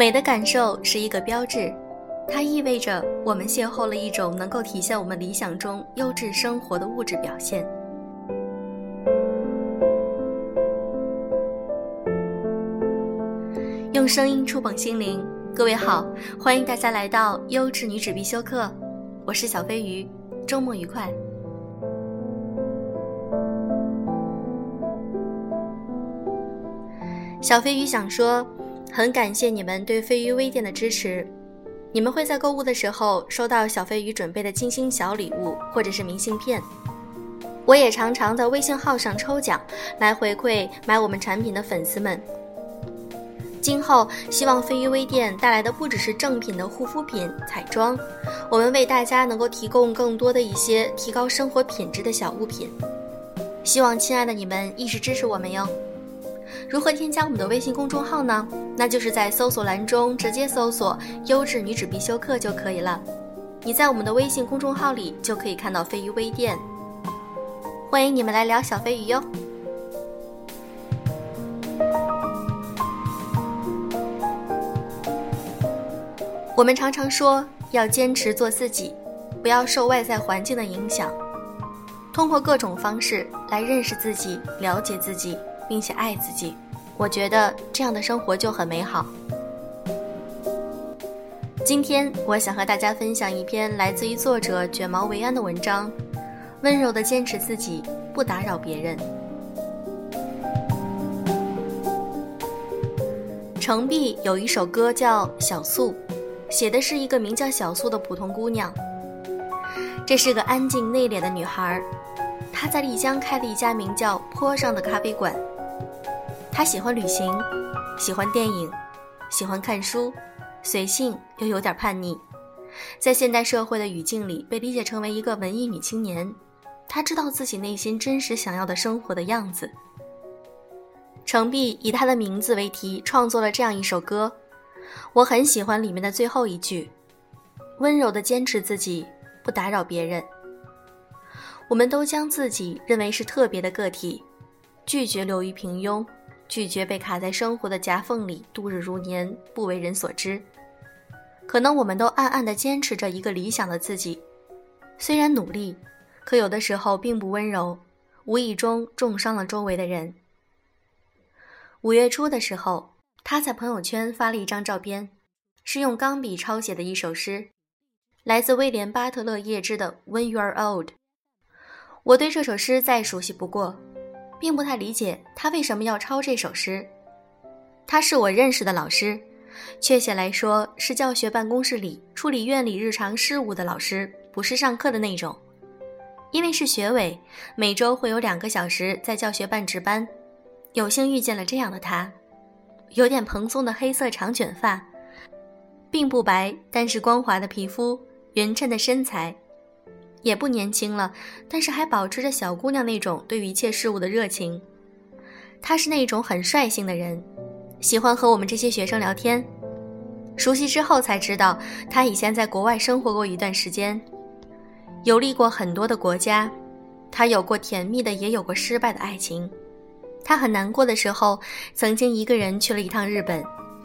美的感受是一个标志，它意味着我们邂逅了一种能够体现我们理想中优质生活的物质表现。用声音触碰心灵，各位好，欢迎大家来到优质女子必修课，我是小飞鱼，周末愉快。小飞鱼想说。很感谢你们对飞鱼微店的支持，你们会在购物的时候收到小飞鱼准备的精心小礼物或者是明信片。我也常常在微信号上抽奖来回馈买我们产品的粉丝们。今后希望飞鱼微店带来的不只是正品的护肤品、彩妆，我们为大家能够提供更多的一些提高生活品质的小物品。希望亲爱的你们一直支持我们哟。如何添加我们的微信公众号呢？那就是在搜索栏中直接搜索“优质女子必修课”就可以了。你在我们的微信公众号里就可以看到飞鱼微店，欢迎你们来聊小飞鱼哟。我们常常说要坚持做自己，不要受外在环境的影响，通过各种方式来认识自己、了解自己。并且爱自己，我觉得这样的生活就很美好。今天我想和大家分享一篇来自于作者卷毛维安的文章：温柔的坚持自己，不打扰别人。程璧有一首歌叫《小素》，写的是一个名叫小素的普通姑娘。这是个安静内敛的女孩，她在丽江开了一家名叫“坡上”的咖啡馆。他喜欢旅行，喜欢电影，喜欢看书，随性又有点叛逆，在现代社会的语境里被理解成为一个文艺女青年。她知道自己内心真实想要的生活的样子。程璧以她的名字为题创作了这样一首歌，我很喜欢里面的最后一句：“温柔的坚持自己，不打扰别人。”我们都将自己认为是特别的个体，拒绝流于平庸。拒绝被卡在生活的夹缝里度日如年，不为人所知。可能我们都暗暗地坚持着一个理想的自己，虽然努力，可有的时候并不温柔，无意中重伤了周围的人。五月初的时候，他在朋友圈发了一张照片，是用钢笔抄写的一首诗，来自威廉·巴特勒叶芝的《When You Are Old》。我对这首诗再熟悉不过。并不太理解他为什么要抄这首诗。他是我认识的老师，确切来说是教学办公室里处理院里日常事务的老师，不是上课的那种。因为是学委，每周会有两个小时在教学办值班。有幸遇见了这样的他，有点蓬松的黑色长卷发，并不白，但是光滑的皮肤，匀称的身材。也不年轻了，但是还保持着小姑娘那种对于一切事物的热情。他是那种很率性的人，喜欢和我们这些学生聊天。熟悉之后才知道，他以前在国外生活过一段时间，游历过很多的国家。他有过甜蜜的，也有过失败的爱情。他很难过的时候，曾经一个人去了一趟日本，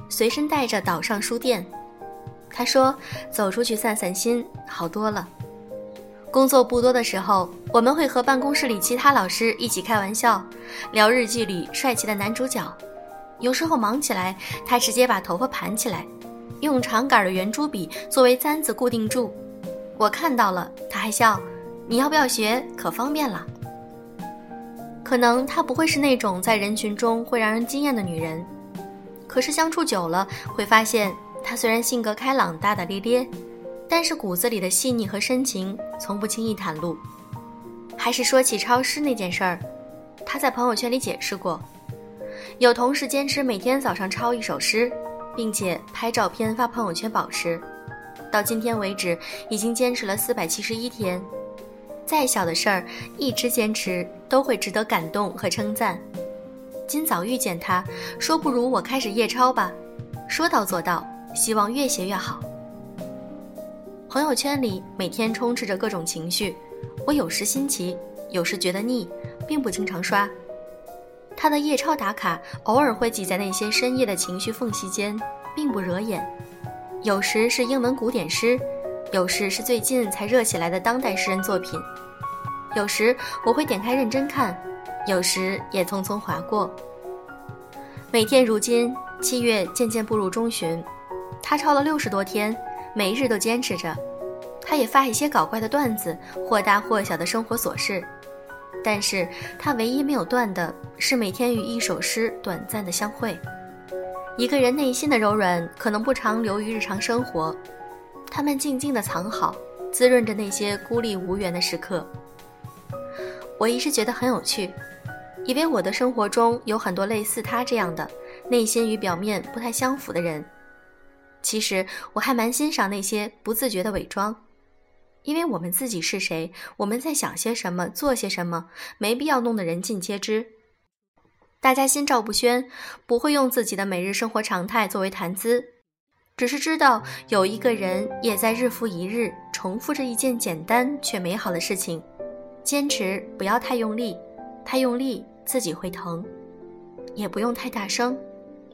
随身带着岛上书店。他说：“走出去散散心，好多了。”工作不多的时候，我们会和办公室里其他老师一起开玩笑，聊日记里帅气的男主角。有时候忙起来，他直接把头发盘起来，用长杆的圆珠笔作为簪子固定住。我看到了，他还笑：“你要不要学？可方便了。”可能她不会是那种在人群中会让人惊艳的女人，可是相处久了，会发现她虽然性格开朗、大大咧咧。但是骨子里的细腻和深情从不轻易袒露。还是说起抄诗那件事儿，他在朋友圈里解释过，有同事坚持每天早上抄一首诗，并且拍照片发朋友圈保持，到今天为止已经坚持了四百七十一天。再小的事儿，一直坚持都会值得感动和称赞。今早遇见他，说不如我开始夜抄吧，说到做到，希望越写越好。朋友圈里每天充斥着各种情绪，我有时新奇，有时觉得腻，并不经常刷。他的夜超打卡偶尔会挤在那些深夜的情绪缝隙间，并不惹眼，有时是英文古典诗，有时是最近才热起来的当代诗人作品，有时我会点开认真看，有时也匆匆划过。每天如今，七月渐渐步入中旬，他抄了六十多天，每日都坚持着。他也发一些搞怪的段子，或大或小的生活琐事。但是他唯一没有断的是每天与一首诗短暂的相会。一个人内心的柔软可能不常流于日常生活，他们静静的藏好，滋润着那些孤立无援的时刻。我一直觉得很有趣，以为我的生活中有很多类似他这样的内心与表面不太相符的人。其实我还蛮欣赏那些不自觉的伪装。因为我们自己是谁，我们在想些什么，做些什么，没必要弄得人尽皆知。大家心照不宣，不会用自己的每日生活常态作为谈资，只是知道有一个人也在日复一日重复着一件简单却美好的事情。坚持，不要太用力，太用力自己会疼；也不用太大声，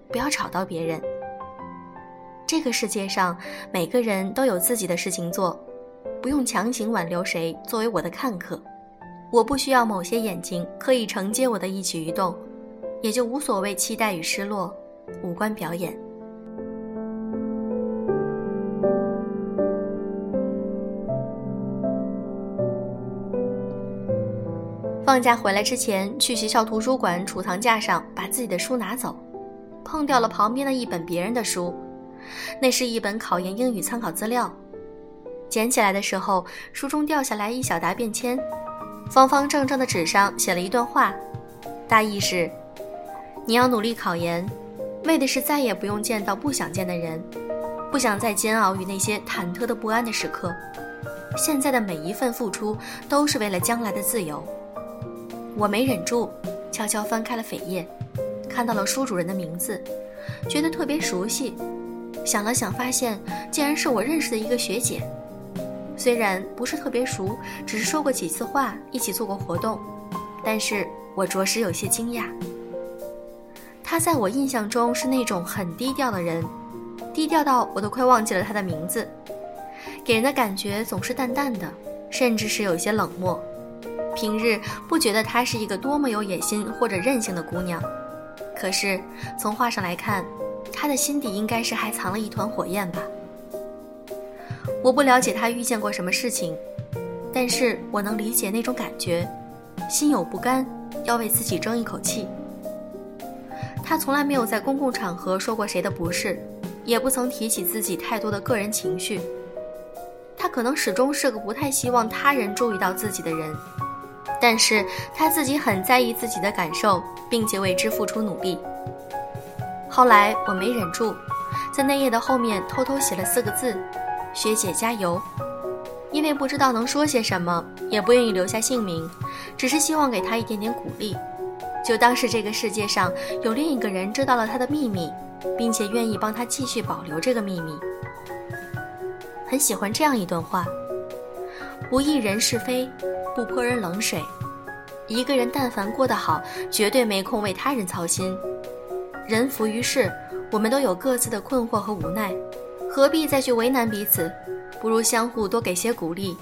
不要吵到别人。这个世界上，每个人都有自己的事情做。不用强行挽留谁作为我的看客，我不需要某些眼睛刻意承接我的一举一动，也就无所谓期待与失落，无关表演。放假回来之前，去学校图书馆储藏架上把自己的书拿走，碰掉了旁边的一本别人的书，那是一本考研英语参考资料。捡起来的时候，书中掉下来一小沓便签，方方正正的纸上写了一段话，大意是：你要努力考研，为的是再也不用见到不想见的人，不想再煎熬于那些忐忑的不安的时刻。现在的每一份付出都是为了将来的自由。我没忍住，悄悄翻开了扉页，看到了书主人的名字，觉得特别熟悉，想了想，发现竟然是我认识的一个学姐。虽然不是特别熟，只是说过几次话，一起做过活动，但是我着实有些惊讶。她在我印象中是那种很低调的人，低调到我都快忘记了他的名字，给人的感觉总是淡淡的，甚至是有些冷漠。平日不觉得她是一个多么有野心或者任性的姑娘，可是从画上来看，他的心底应该是还藏了一团火焰吧。我不了解他遇见过什么事情，但是我能理解那种感觉，心有不甘，要为自己争一口气。他从来没有在公共场合说过谁的不是，也不曾提起自己太多的个人情绪。他可能始终是个不太希望他人注意到自己的人，但是他自己很在意自己的感受，并且为之付出努力。后来我没忍住，在那页的后面偷偷写了四个字。学姐加油！因为不知道能说些什么，也不愿意留下姓名，只是希望给她一点点鼓励，就当是这个世界上有另一个人知道了她的秘密，并且愿意帮她继续保留这个秘密。很喜欢这样一段话：不议人是非，不泼人冷水。一个人但凡过得好，绝对没空为他人操心。人浮于事，我们都有各自的困惑和无奈。何必再去为难彼此？不如相互多给些鼓励。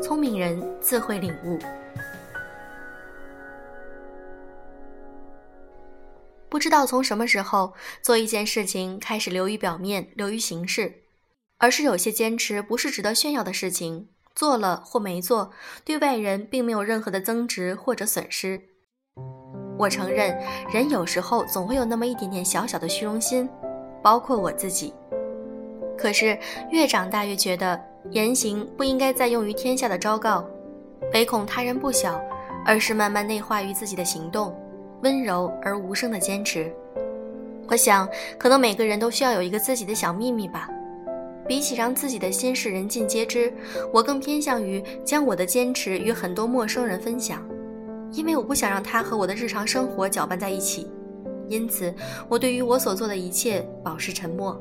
聪明人自会领悟。不知道从什么时候，做一件事情开始流于表面，流于形式，而是有些坚持不是值得炫耀的事情，做了或没做，对外人并没有任何的增值或者损失。我承认，人有时候总会有那么一点点小小的虚荣心，包括我自己。可是越长大越觉得言行不应该再用于天下的昭告，唯恐他人不晓，而是慢慢内化于自己的行动，温柔而无声的坚持。我想，可能每个人都需要有一个自己的小秘密吧。比起让自己的心事人尽皆知，我更偏向于将我的坚持与很多陌生人分享，因为我不想让他和我的日常生活搅拌在一起。因此，我对于我所做的一切保持沉默。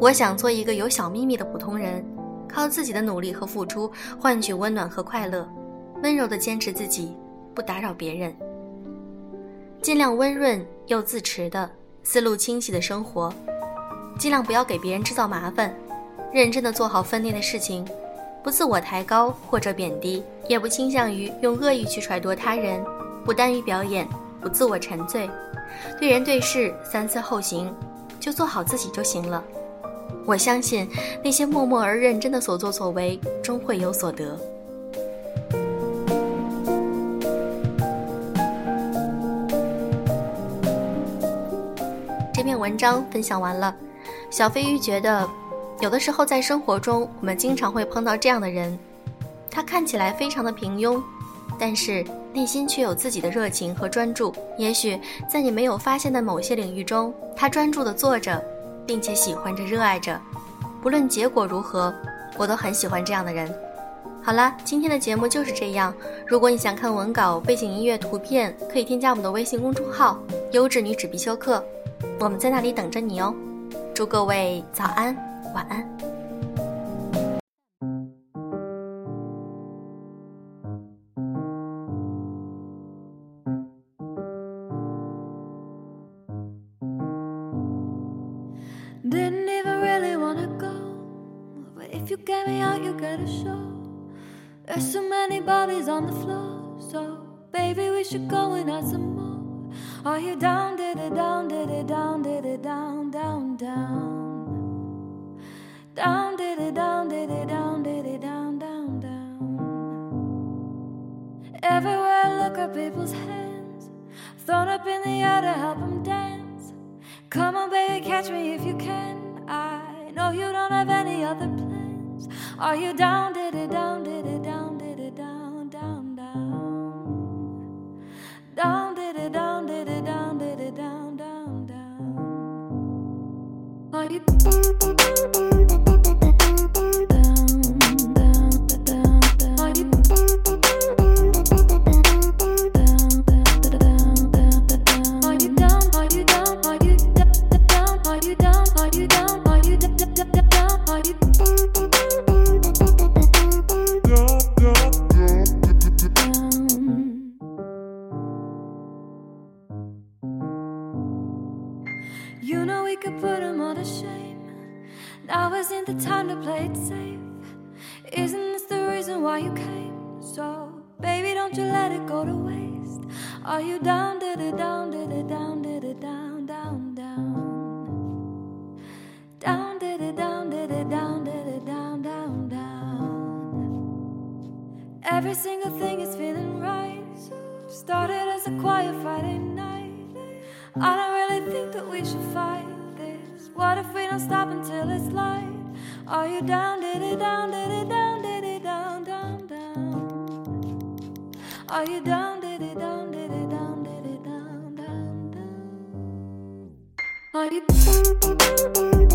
我想做一个有小秘密的普通人，靠自己的努力和付出换取温暖和快乐，温柔地坚持自己，不打扰别人，尽量温润又自持的思路清晰的生活。尽量不要给别人制造麻烦，认真的做好分内的事情，不自我抬高或者贬低，也不倾向于用恶意去揣度他人，不耽于表演，不自我沉醉，对人对事三思后行，就做好自己就行了。我相信那些默默而认真的所作所为，终会有所得。这篇文章分享完了，小飞鱼觉得，有的时候在生活中，我们经常会碰到这样的人，他看起来非常的平庸，但是内心却有自己的热情和专注。也许在你没有发现的某些领域中，他专注的做着。并且喜欢着、热爱着，不论结果如何，我都很喜欢这样的人。好啦，今天的节目就是这样。如果你想看文稿、背景音乐、图片，可以添加我们的微信公众号“优质女子必修课”，我们在那里等着你哦。祝各位早安、晚安。Didn't even really wanna go, but if you get me out, you get a show. There's so many bodies on the floor, so baby, we should go and add some more. Are you down, did it, down, did it, down, did it, catch me if you can. I know you don't have any other plans. Are you down, did Every single thing is feeling right. Started as a quiet Friday night. I don't really think that we should fight. This. What if we don't stop until it's light? Are you down, did it down, did it down, did it down, down, down? Are you down, did it down, did it down, did it down, down, down? Are you